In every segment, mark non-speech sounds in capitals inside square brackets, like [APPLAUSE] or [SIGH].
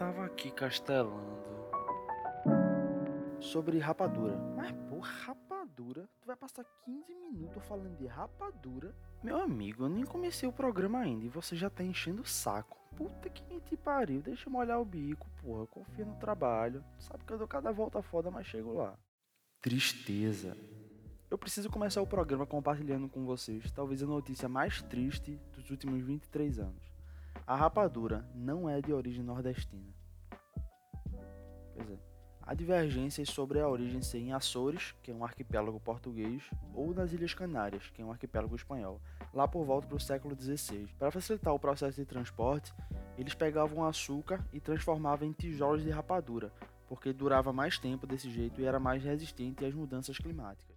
tava aqui castelando. Sobre rapadura. Mas, porra, rapadura? Tu vai passar 15 minutos falando de rapadura? Meu amigo, eu nem comecei o programa ainda e você já tá enchendo o saco. Puta que te pariu, deixa eu molhar o bico, porra. Confia no trabalho. Sabe que eu dou cada volta foda, mas chego lá. Tristeza. Eu preciso começar o programa compartilhando com vocês talvez a notícia mais triste dos últimos 23 anos. A rapadura não é de origem nordestina. Há divergências sobre a origem ser em Açores, que é um arquipélago português, ou nas Ilhas Canárias, que é um arquipélago espanhol, lá por volta do século XVI. Para facilitar o processo de transporte, eles pegavam açúcar e transformavam em tijolos de rapadura, porque durava mais tempo desse jeito e era mais resistente às mudanças climáticas.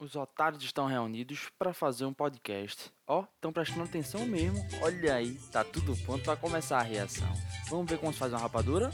Os otários estão reunidos para fazer um podcast. Ó, oh, estão prestando atenção mesmo. Olha aí, tá tudo pronto para começar a reação. Vamos ver como se faz uma rapadura?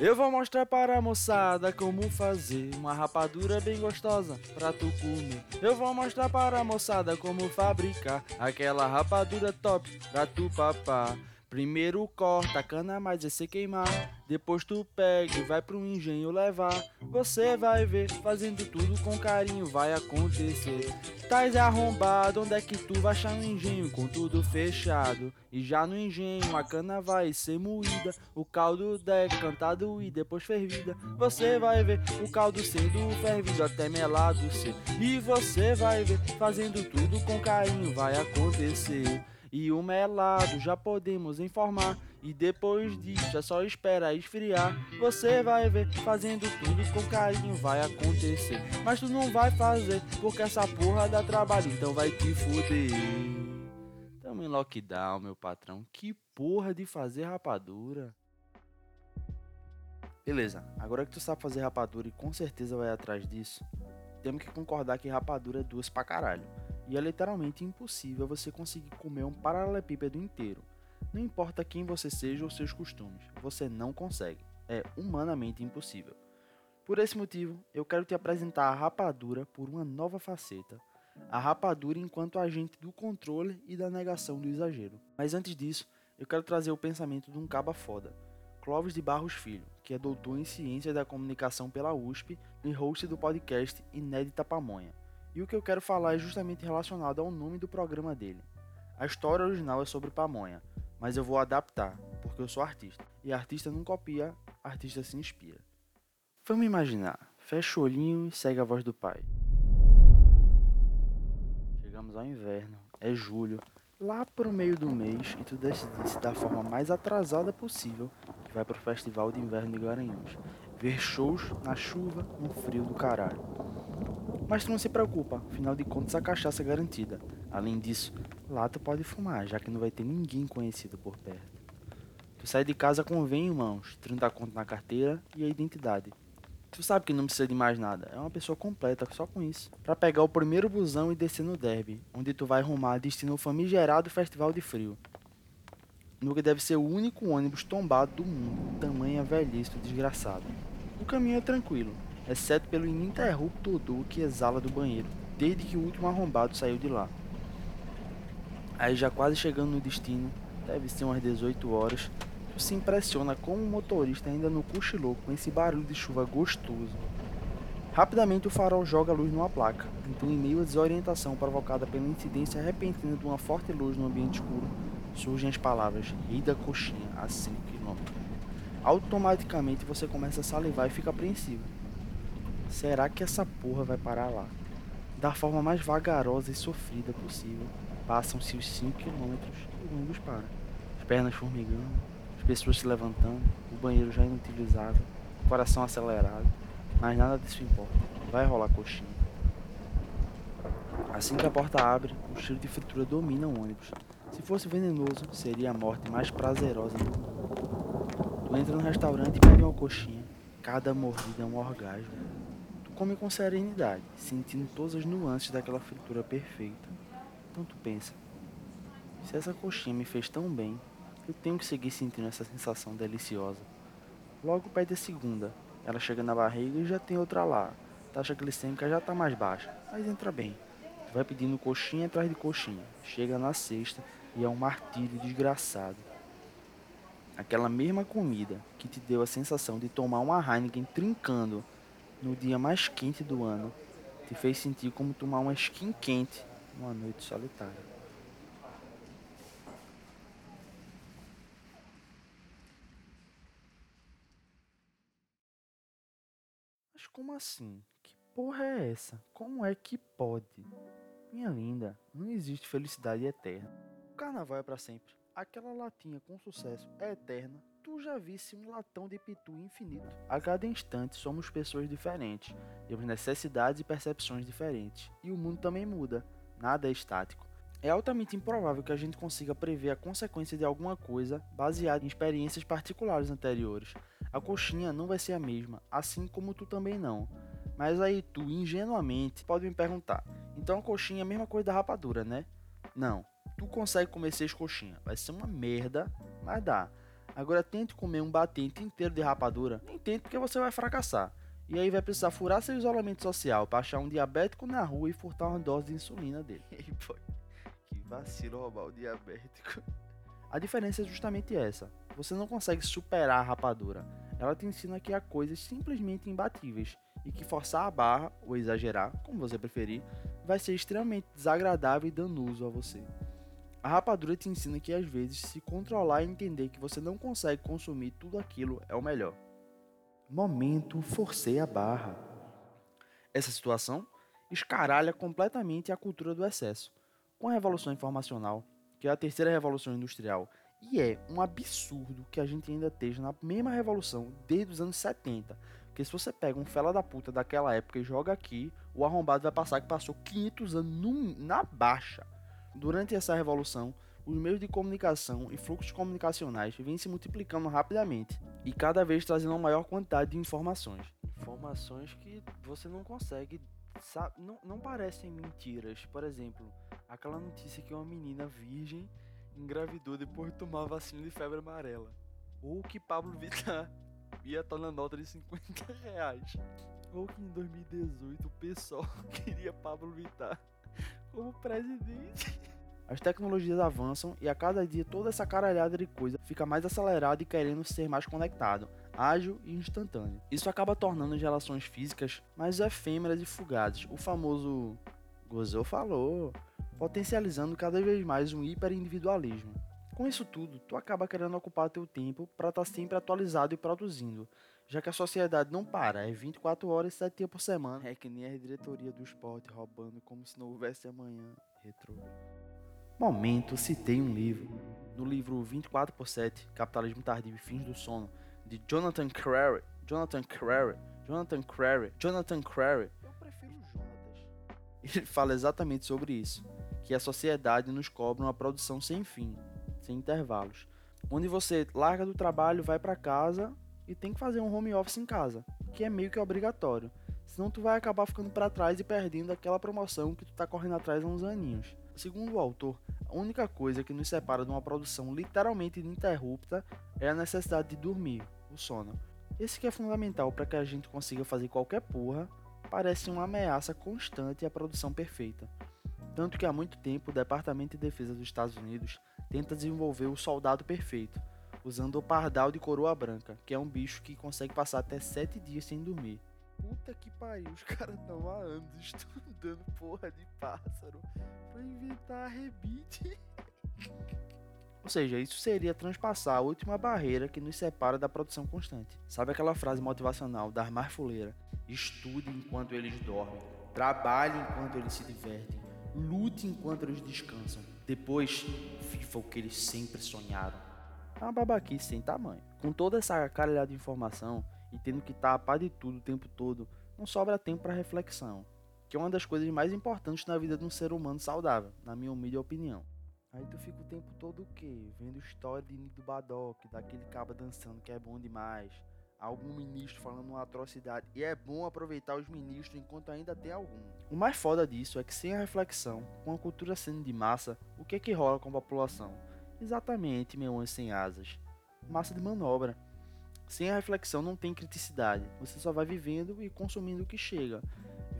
Eu vou mostrar para a moçada como fazer uma rapadura bem gostosa pra tu comer. Eu vou mostrar para a moçada como fabricar aquela rapadura top pra tu papar. Primeiro corta a cana, mas é se queimar. Depois tu pega e vai pro engenho levar. Você vai ver, fazendo tudo com carinho vai acontecer. Tais arrombado, onde é que tu vai achar no engenho com tudo fechado? E já no engenho a cana vai ser moída, o caldo decantado e depois fervida. Você vai ver o caldo sendo fervido até melado ser. E você vai ver, fazendo tudo com carinho vai acontecer e o melado já podemos informar. E depois disso é só esperar esfriar. Você vai ver, fazendo tudo com carinho vai acontecer. Mas tu não vai fazer, porque essa porra dá trabalho, então vai te fuder. Tamo em lockdown, meu patrão. Que porra de fazer rapadura. Beleza, agora que tu sabe fazer rapadura e com certeza vai atrás disso, temos que concordar que rapadura é duas pra caralho e é literalmente impossível você conseguir comer um paralelepípedo inteiro. Não importa quem você seja ou seus costumes, você não consegue. É humanamente impossível. Por esse motivo, eu quero te apresentar a rapadura por uma nova faceta. A rapadura enquanto agente do controle e da negação do exagero. Mas antes disso, eu quero trazer o pensamento de um caba foda, Clóvis de Barros Filho, que é doutor em Ciências da Comunicação pela USP e host do podcast Inédita Pamonha. E o que eu quero falar é justamente relacionado ao nome do programa dele. A história original é sobre pamonha, mas eu vou adaptar, porque eu sou artista. E artista não copia, artista se inspira. Vamos imaginar, fecha o olhinho e segue a voz do pai. Chegamos ao inverno, é julho, lá pro meio do mês, e tu decidisse da forma mais atrasada possível que vai pro Festival de Inverno de Garanhuns. Ver shows na chuva, no frio do caralho. Mas tu não se preocupa, afinal de contas a cachaça é garantida. Além disso, lá tu pode fumar, já que não vai ter ninguém conhecido por perto. Tu sai de casa com o em mãos, 30 conto na carteira e a identidade. Tu sabe que não precisa de mais nada, é uma pessoa completa só com isso. Para pegar o primeiro busão e descer no derby, onde tu vai rumar destino ao famigerado Festival de Frio. No que deve ser o único ônibus tombado do mundo, tamanha velhice do desgraçado. O caminho é tranquilo, exceto pelo ininterrupto odor que exala do banheiro, desde que o último arrombado saiu de lá. Aí já quase chegando no destino, deve ser umas 18 horas, tu se impressiona como o motorista ainda não cochilou com esse barulho de chuva gostoso. Rapidamente o farol joga a luz numa placa, então em meio à desorientação provocada pela incidência repentina de uma forte luz no ambiente escuro, surgem as palavras Rei da Coxinha a 5 km. Automaticamente você começa a salivar e fica apreensivo. Será que essa porra vai parar lá? Da forma mais vagarosa e sofrida possível, passam-se os 5 quilômetros e o ônibus para. As pernas formigando, as pessoas se levantando, o banheiro já inutilizável, o coração acelerado, mas nada disso importa. Vai rolar coxinha. Assim que a porta abre, o cheiro de fritura domina o ônibus. Se fosse venenoso, seria a morte mais prazerosa do mundo. Tu entra no restaurante e pede uma coxinha. Cada mordida é um orgasmo come com serenidade, sentindo todas as nuances daquela fritura perfeita. Então tu pensa, se essa coxinha me fez tão bem, eu tenho que seguir sentindo essa sensação deliciosa. Logo pede a segunda, ela chega na barriga e já tem outra lá. Taxa glicêmica já está mais baixa, mas entra bem. Vai pedindo coxinha atrás de coxinha, chega na sexta e é um martírio desgraçado. Aquela mesma comida que te deu a sensação de tomar uma Heineken trincando no dia mais quente do ano, te fez sentir como tomar uma skin quente numa noite solitária. Mas como assim? Que porra é essa? Como é que pode? Minha linda, não existe felicidade eterna. O carnaval é para sempre. Aquela latinha com sucesso é eterna. Tu já visse um latão de pitu infinito. A cada instante somos pessoas diferentes, temos necessidades e percepções diferentes. E o mundo também muda. Nada é estático. É altamente improvável que a gente consiga prever a consequência de alguma coisa baseada em experiências particulares anteriores. A coxinha não vai ser a mesma, assim como tu também não. Mas aí tu, ingenuamente, pode me perguntar: então a coxinha é a mesma coisa da rapadura, né? Não, tu consegue comer seis coxinhas. Vai ser uma merda, mas dá. Agora tente comer um batente inteiro de rapadura. Nem tente porque você vai fracassar. E aí vai precisar furar seu isolamento social para achar um diabético na rua e furtar uma dose de insulina dele. [LAUGHS] Ei, boy, que vacilo roubar o diabético. A diferença é justamente essa. Você não consegue superar a rapadura. Ela te ensina que há coisas simplesmente imbatíveis e que forçar a barra, ou exagerar, como você preferir, vai ser extremamente desagradável e danoso a você. A rapadura te ensina que às vezes se controlar e entender que você não consegue consumir tudo aquilo é o melhor. Momento forcei a barra. Essa situação escaralha completamente a cultura do excesso. Com a revolução informacional, que é a terceira revolução industrial, e é um absurdo que a gente ainda esteja na mesma revolução desde os anos 70. Porque se você pega um fela da puta daquela época e joga aqui, o arrombado vai passar que passou 500 anos num, na baixa. Durante essa revolução, os meios de comunicação e fluxos comunicacionais vêm se multiplicando rapidamente e cada vez trazendo uma maior quantidade de informações. Informações que você não consegue, sabe, não, não parecem mentiras. Por exemplo, aquela notícia que uma menina virgem engravidou depois de tomar vacina de febre amarela. Ou que Pablo Vittar [LAUGHS] ia estar na nota de 50 reais. Ou que em 2018 o pessoal [LAUGHS] queria Pablo Vittar como presidente. As tecnologias avançam e a cada dia toda essa caralhada de coisa fica mais acelerada e querendo ser mais conectado, ágil e instantâneo. Isso acaba tornando as relações físicas mais efêmeras e fugazes, o famoso gozou falou, potencializando cada vez mais um hiperindividualismo. Com isso tudo, tu acaba querendo ocupar teu tempo para estar tá sempre atualizado e produzindo, já que a sociedade não para, é 24 horas e 7 dias por semana. É que nem a diretoria do esporte roubando como se não houvesse amanhã. Retro. Momento, citei um livro. No livro 24 por 7, Capitalismo Tardio e Fins do Sono, de Jonathan Crary. Jonathan Crary. Jonathan Crary. Jonathan Crary. Eu prefiro Jonatas. Ele fala exatamente sobre isso. Que a sociedade nos cobra uma produção sem fim, sem intervalos. Onde você larga do trabalho, vai para casa e tem que fazer um home office em casa, que é meio que obrigatório. Senão tu vai acabar ficando para trás e perdendo aquela promoção que tu tá correndo atrás há uns aninhos. Segundo o autor, a única coisa que nos separa de uma produção literalmente ininterrupta é a necessidade de dormir, o sono. Esse que é fundamental para que a gente consiga fazer qualquer porra, parece uma ameaça constante à produção perfeita. Tanto que há muito tempo o Departamento de Defesa dos Estados Unidos tenta desenvolver o soldado perfeito, usando o pardal de coroa branca, que é um bicho que consegue passar até 7 dias sem dormir. Puta que pariu, os [LAUGHS] caras estão há anos estudando porra de pássaro pra inventar rebite. [LAUGHS] Ou seja, isso seria transpassar a última barreira que nos separa da produção constante. Sabe aquela frase motivacional da Armar Fuleira? Estude enquanto eles dormem, trabalhe enquanto eles se divertem, lute enquanto eles descansam. Depois, viva o que eles sempre sonharam. É uma babaquice sem tamanho. Com toda essa caralhada de informação, e tendo que estar a par de tudo o tempo todo, não sobra tempo para reflexão, que é uma das coisas mais importantes na vida de um ser humano saudável, na minha humilde opinião. Aí tu fica o tempo todo o quê? Vendo história de Nido Badoc, daquele caba dançando que é bom demais, algum ministro falando uma atrocidade, e é bom aproveitar os ministros enquanto ainda tem algum. O mais foda disso é que sem a reflexão, com a cultura sendo de massa, o que é que rola com a população? Exatamente, meu anjo sem asas. Massa de manobra. Sem a reflexão não tem criticidade. Você só vai vivendo e consumindo o que chega.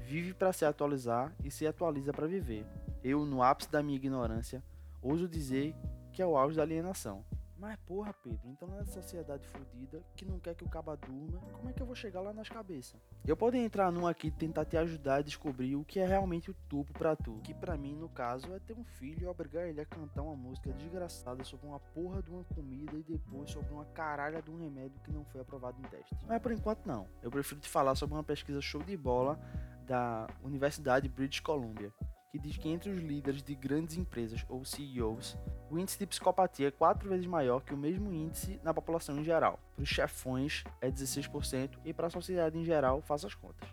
Vive para se atualizar e se atualiza para viver. Eu, no ápice da minha ignorância, ouso dizer que é o auge da alienação. Mas porra, Pedro, então nessa sociedade fodida que não quer que o caba durma, como é que eu vou chegar lá nas cabeças? Eu posso entrar num aqui tentar te ajudar a descobrir o que é realmente o topo para tu. Que para mim, no caso, é ter um filho e obrigar ele a cantar uma música desgraçada sobre uma porra de uma comida e depois sobre uma caralha de um remédio que não foi aprovado em teste. Mas por enquanto não. Eu prefiro te falar sobre uma pesquisa show de bola da Universidade British Columbia que diz que entre os líderes de grandes empresas ou CEOs, o índice de psicopatia é quatro vezes maior que o mesmo índice na população em geral. Para os chefões é 16% e para a sociedade em geral, faça as contas.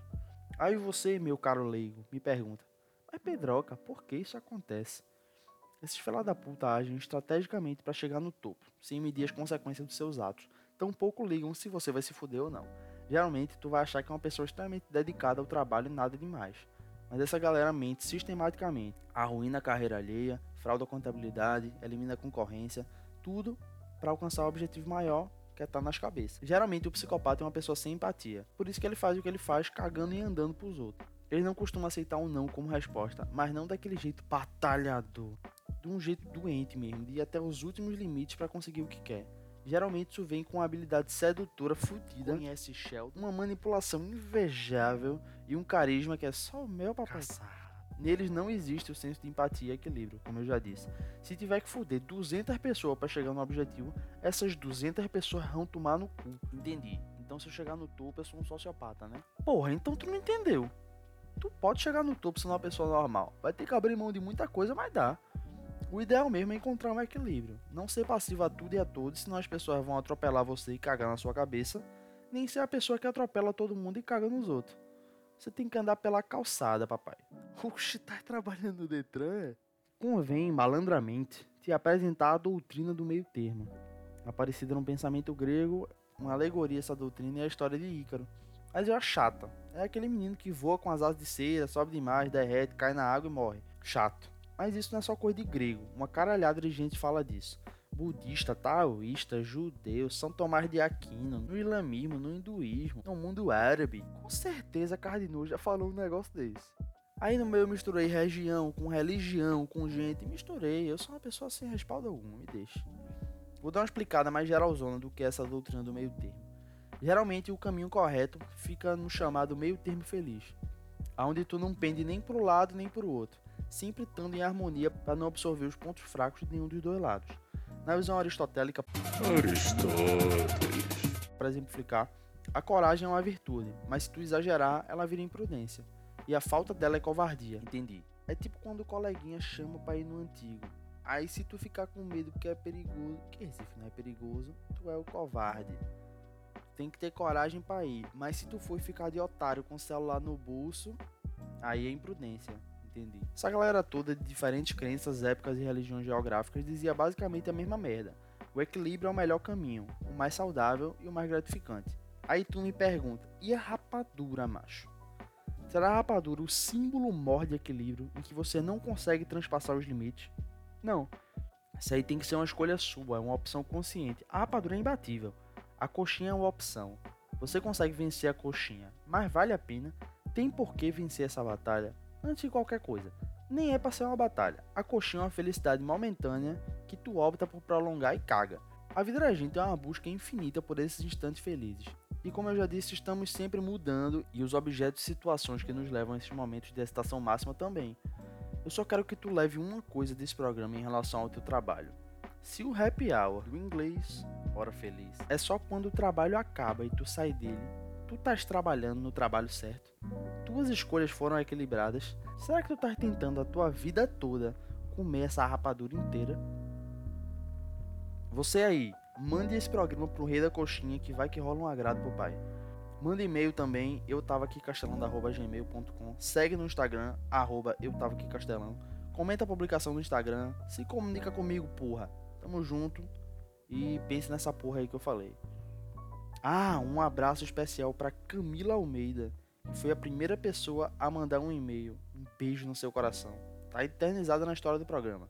Aí você, meu caro leigo, me pergunta: Mas Pedroca, por que isso acontece? Esses filha da puta agem estrategicamente para chegar no topo, sem medir as consequências dos seus atos. Tão pouco ligam se você vai se fuder ou não. Geralmente, tu vai achar que é uma pessoa extremamente dedicada ao trabalho e nada demais. Mas essa galera mente sistematicamente, arruína a carreira alheia, frauda a contabilidade, elimina a concorrência, tudo para alcançar o objetivo maior que é estar tá nas cabeças. Geralmente o psicopata é uma pessoa sem empatia, por isso que ele faz o que ele faz cagando e andando pros outros. Ele não costuma aceitar um não como resposta, mas não daquele jeito batalhador, de um jeito doente mesmo, de ir até os últimos limites para conseguir o que quer. Geralmente isso vem com uma habilidade sedutora fodida, conhece Sheldon, uma manipulação invejável e um carisma que é só o meu papai. Neles não existe o senso de empatia e equilíbrio, como eu já disse. Se tiver que foder 200 pessoas para chegar no objetivo, essas 200 pessoas vão tomar no cu. Entendi. Então se eu chegar no topo, eu sou um sociopata, né? Porra, então tu não entendeu. Tu pode chegar no topo sendo uma pessoa normal. Vai ter que abrir mão de muita coisa, mas dá. O ideal mesmo é encontrar um equilíbrio. Não ser passivo a tudo e a todos, senão as pessoas vão atropelar você e cagar na sua cabeça, nem ser a pessoa que atropela todo mundo e caga nos outros. Você tem que andar pela calçada, papai. Oxi, tá trabalhando no Detran? Convém, malandramente, te apresentar a doutrina do meio termo. Aparecida no pensamento grego, uma alegoria essa doutrina é a história de Ícaro. Mas é chata. É aquele menino que voa com as asas de cera, sobe demais, derrete, cai na água e morre. Chato. Mas isso não é só coisa de grego, uma caralhada de gente fala disso. Budista, taoísta, judeu, São Tomás de Aquino, no islamismo, no hinduísmo, no mundo árabe. Com certeza Cardinal já falou um negócio desse. Aí no meio eu misturei região com religião, com gente, misturei. Eu sou uma pessoa sem respaldo algum, me deixa. Vou dar uma explicada mais geralzona do que essa doutrina do meio termo. Geralmente o caminho correto fica no chamado meio termo feliz, aonde tu não pende nem pro lado nem pro outro sempre estando em harmonia para não absorver os pontos fracos de nenhum dos dois lados. Na visão aristotélica, Aristóteles, para exemplificar, a coragem é uma virtude, mas se tu exagerar, ela vira imprudência. E a falta dela é covardia. Entendi. É tipo quando o coleguinha chama para ir no antigo. Aí se tu ficar com medo porque é perigoso, que Recife não é perigoso, tu é o covarde. Tem que ter coragem para ir, mas se tu for ficar de otário com o celular no bolso, aí é imprudência. Entendi. Essa galera toda de diferentes crenças, épocas e religiões geográficas dizia basicamente a mesma merda. O equilíbrio é o melhor caminho, o mais saudável e o mais gratificante. Aí tu me pergunta, e a rapadura, macho? Será a rapadura o símbolo maior de equilíbrio em que você não consegue transpassar os limites? Não. Isso aí tem que ser uma escolha sua, é uma opção consciente. A rapadura é imbatível. A coxinha é uma opção. Você consegue vencer a coxinha, mas vale a pena? Tem por que vencer essa batalha? Antes de qualquer coisa. Nem é para ser uma batalha. A coxinha é uma felicidade momentânea que tu opta por prolongar e caga. A vida da gente é uma busca infinita por esses instantes felizes. E como eu já disse, estamos sempre mudando e os objetos e situações que nos levam a esses momentos de excitação máxima também. Eu só quero que tu leve uma coisa desse programa em relação ao teu trabalho. Se o happy hour do inglês, hora feliz, é só quando o trabalho acaba e tu sai dele, tu estás trabalhando no trabalho certo? Tuas escolhas foram equilibradas? Será que tu estás tentando a tua vida toda comer essa rapadura inteira? Você aí, mande esse programa pro Rei da Coxinha que vai que rola um agrado pro pai. Manda e-mail também, eu tava aqui castelão.gmail.com. Segue no Instagram, arroba eu tava aqui castelão. Comenta a publicação no Instagram, se comunica comigo, porra. Tamo junto e pense nessa porra aí que eu falei. Ah, um abraço especial para Camila Almeida, que foi a primeira pessoa a mandar um e-mail. Um beijo no seu coração. Tá eternizada na história do programa.